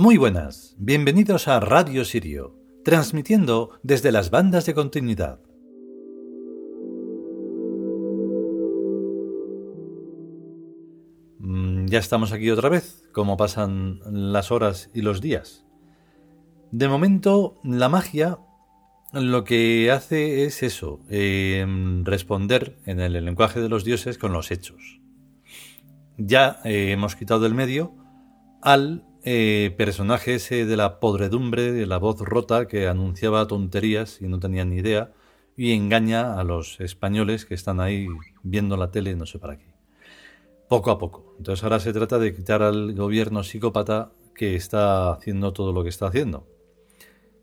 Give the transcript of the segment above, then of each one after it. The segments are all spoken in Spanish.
Muy buenas, bienvenidos a Radio Sirio, transmitiendo desde las bandas de continuidad. Mm, ya estamos aquí otra vez, como pasan las horas y los días. De momento, la magia lo que hace es eso, em, responder en el lenguaje de los dioses con los hechos. Ya eh, hemos quitado del medio al eh, personaje ese de la podredumbre, de la voz rota que anunciaba tonterías y no tenía ni idea y engaña a los españoles que están ahí viendo la tele no sé para qué. Poco a poco. Entonces ahora se trata de quitar al gobierno psicópata que está haciendo todo lo que está haciendo.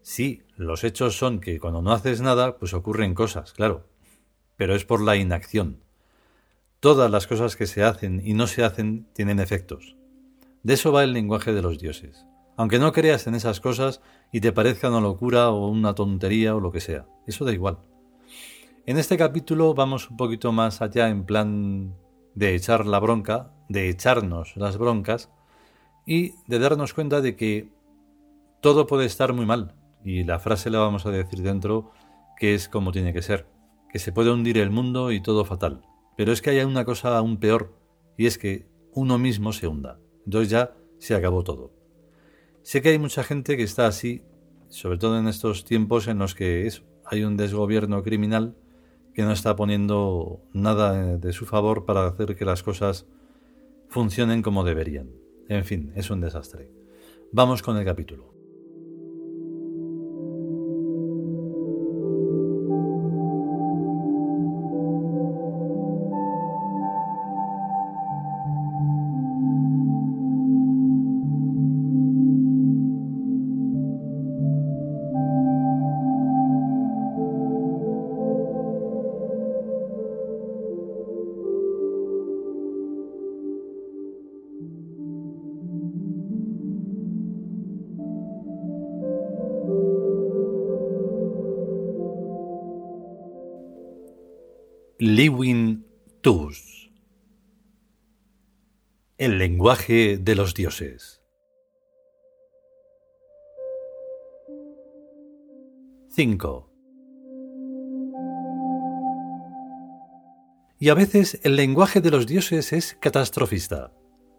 Sí, los hechos son que cuando no haces nada, pues ocurren cosas, claro. Pero es por la inacción. Todas las cosas que se hacen y no se hacen tienen efectos. De eso va el lenguaje de los dioses. Aunque no creas en esas cosas y te parezca una locura o una tontería o lo que sea, eso da igual. En este capítulo vamos un poquito más allá en plan de echar la bronca, de echarnos las broncas y de darnos cuenta de que todo puede estar muy mal. Y la frase la vamos a decir dentro que es como tiene que ser, que se puede hundir el mundo y todo fatal. Pero es que hay una cosa aún peor, y es que uno mismo se hunda. Entonces ya se acabó todo. Sé que hay mucha gente que está así, sobre todo en estos tiempos en los que hay un desgobierno criminal que no está poniendo nada de su favor para hacer que las cosas funcionen como deberían. En fin, es un desastre. Vamos con el capítulo. Liwin Tus El lenguaje de los dioses 5. Y a veces el lenguaje de los dioses es catastrofista.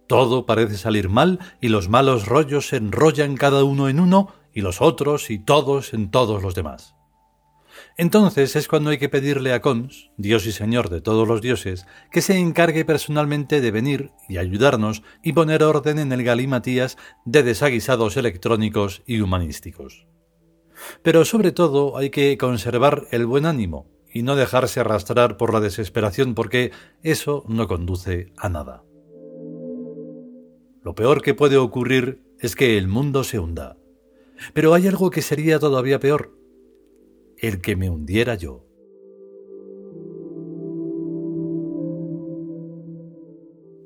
Todo parece salir mal y los malos rollos se enrollan cada uno en uno y los otros y todos en todos los demás. Entonces es cuando hay que pedirle a Cons, Dios y Señor de todos los dioses, que se encargue personalmente de venir y ayudarnos y poner orden en el galimatías de desaguisados electrónicos y humanísticos. Pero sobre todo hay que conservar el buen ánimo y no dejarse arrastrar por la desesperación porque eso no conduce a nada. Lo peor que puede ocurrir es que el mundo se hunda. Pero hay algo que sería todavía peor, el que me hundiera yo.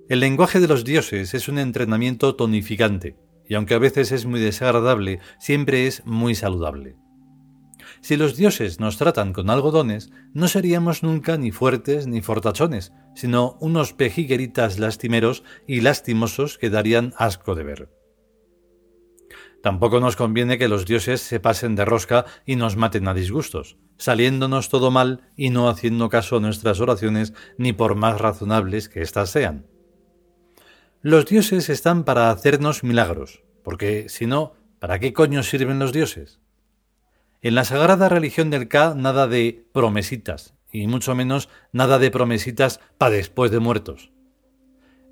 El lenguaje de los dioses es un entrenamiento tonificante, y aunque a veces es muy desagradable, siempre es muy saludable. Si los dioses nos tratan con algodones, no seríamos nunca ni fuertes ni fortachones, sino unos pejigueritas lastimeros y lastimosos que darían asco de ver. Tampoco nos conviene que los dioses se pasen de rosca y nos maten a disgustos, saliéndonos todo mal y no haciendo caso a nuestras oraciones ni por más razonables que éstas sean. Los dioses están para hacernos milagros, porque si no, ¿para qué coño sirven los dioses? En la sagrada religión del Ka nada de promesitas, y mucho menos nada de promesitas para después de muertos.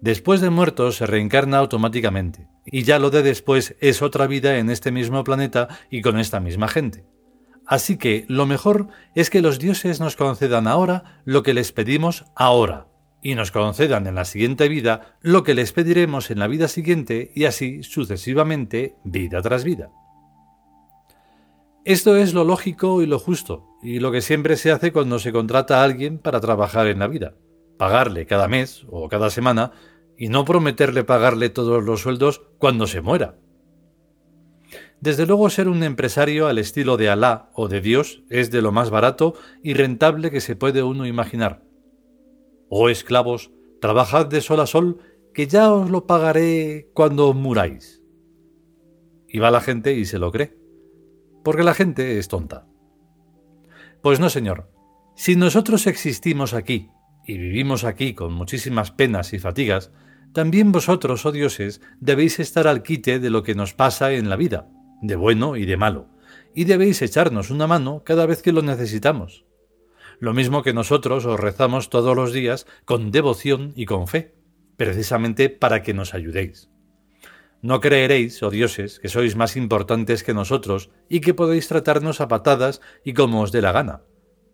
Después de muertos se reencarna automáticamente, y ya lo de después es otra vida en este mismo planeta y con esta misma gente. Así que lo mejor es que los dioses nos concedan ahora lo que les pedimos ahora, y nos concedan en la siguiente vida lo que les pediremos en la vida siguiente y así sucesivamente, vida tras vida. Esto es lo lógico y lo justo, y lo que siempre se hace cuando se contrata a alguien para trabajar en la vida. Pagarle cada mes o cada semana y no prometerle pagarle todos los sueldos cuando se muera. Desde luego ser un empresario al estilo de Alá o de Dios es de lo más barato y rentable que se puede uno imaginar. Oh esclavos, trabajad de sol a sol, que ya os lo pagaré cuando muráis. Y va la gente y se lo cree, porque la gente es tonta. Pues no, señor. Si nosotros existimos aquí y vivimos aquí con muchísimas penas y fatigas, también vosotros, oh dioses, debéis estar al quite de lo que nos pasa en la vida, de bueno y de malo, y debéis echarnos una mano cada vez que lo necesitamos. Lo mismo que nosotros os rezamos todos los días con devoción y con fe, precisamente para que nos ayudéis. No creeréis, oh dioses, que sois más importantes que nosotros y que podéis tratarnos a patadas y como os dé la gana.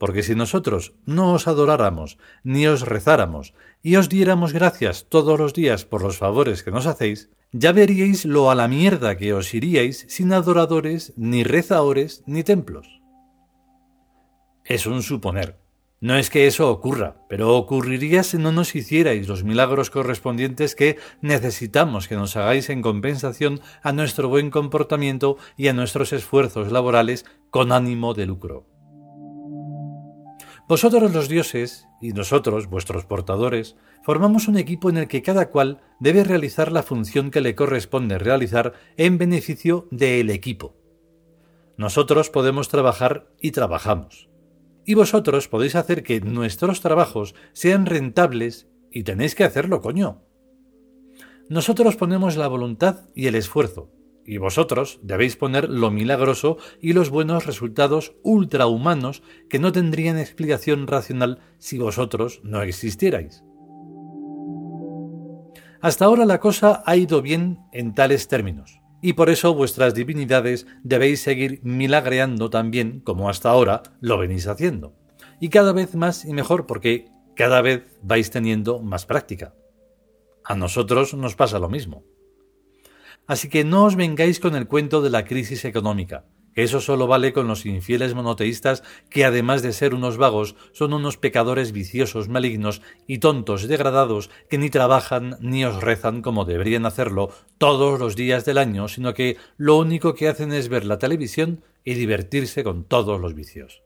Porque si nosotros no os adoráramos, ni os rezáramos, y os diéramos gracias todos los días por los favores que nos hacéis, ya veríais lo a la mierda que os iríais sin adoradores, ni rezaores, ni templos. Es un suponer. No es que eso ocurra, pero ocurriría si no nos hicierais los milagros correspondientes que necesitamos que nos hagáis en compensación a nuestro buen comportamiento y a nuestros esfuerzos laborales con ánimo de lucro. Vosotros los dioses, y nosotros, vuestros portadores, formamos un equipo en el que cada cual debe realizar la función que le corresponde realizar en beneficio del equipo. Nosotros podemos trabajar y trabajamos. Y vosotros podéis hacer que nuestros trabajos sean rentables y tenéis que hacerlo, coño. Nosotros ponemos la voluntad y el esfuerzo, y vosotros debéis poner lo milagroso y los buenos resultados ultrahumanos que no tendrían explicación racional si vosotros no existierais. Hasta ahora la cosa ha ido bien en tales términos, y por eso vuestras divinidades debéis seguir milagreando también como hasta ahora lo venís haciendo, y cada vez más y mejor porque cada vez vais teniendo más práctica. A nosotros nos pasa lo mismo. Así que no os vengáis con el cuento de la crisis económica, eso solo vale con los infieles monoteístas que además de ser unos vagos son unos pecadores viciosos, malignos y tontos degradados que ni trabajan ni os rezan como deberían hacerlo todos los días del año, sino que lo único que hacen es ver la televisión y divertirse con todos los vicios.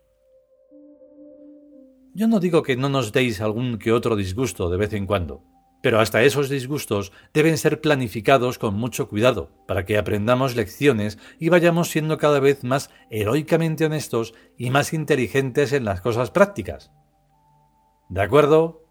Yo no digo que no nos deis algún que otro disgusto de vez en cuando, pero hasta esos disgustos deben ser planificados con mucho cuidado, para que aprendamos lecciones y vayamos siendo cada vez más heroicamente honestos y más inteligentes en las cosas prácticas. ¿De acuerdo?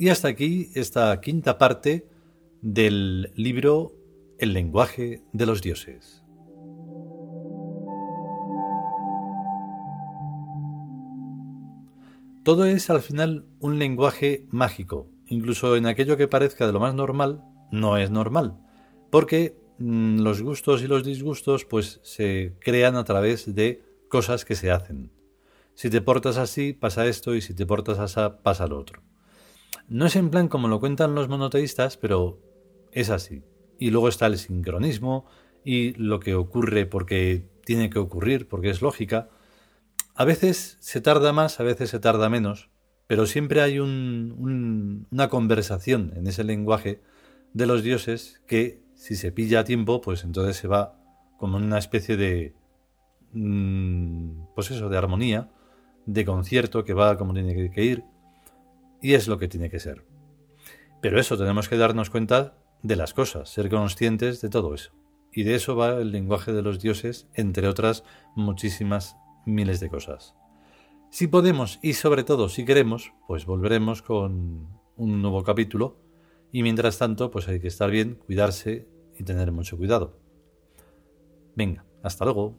Y hasta aquí esta quinta parte del libro El lenguaje de los dioses. Todo es al final un lenguaje mágico, incluso en aquello que parezca de lo más normal, no es normal, porque mm, los gustos y los disgustos pues se crean a través de cosas que se hacen. Si te portas así, pasa esto, y si te portas así, pasa lo otro. No es en plan como lo cuentan los monoteístas, pero es así. Y luego está el sincronismo y lo que ocurre porque tiene que ocurrir, porque es lógica. A veces se tarda más, a veces se tarda menos, pero siempre hay una conversación en ese lenguaje de los dioses que si se pilla a tiempo, pues entonces se va como una especie de... Mm, pues eso, de armonía, de concierto que va como tiene que ir y es lo que tiene que ser. Pero eso tenemos que darnos cuenta de las cosas, ser conscientes de todo eso. Y de eso va el lenguaje de los dioses, entre otras muchísimas miles de cosas. Si podemos y sobre todo si queremos, pues volveremos con un nuevo capítulo y mientras tanto pues hay que estar bien, cuidarse y tener mucho cuidado. Venga, hasta luego.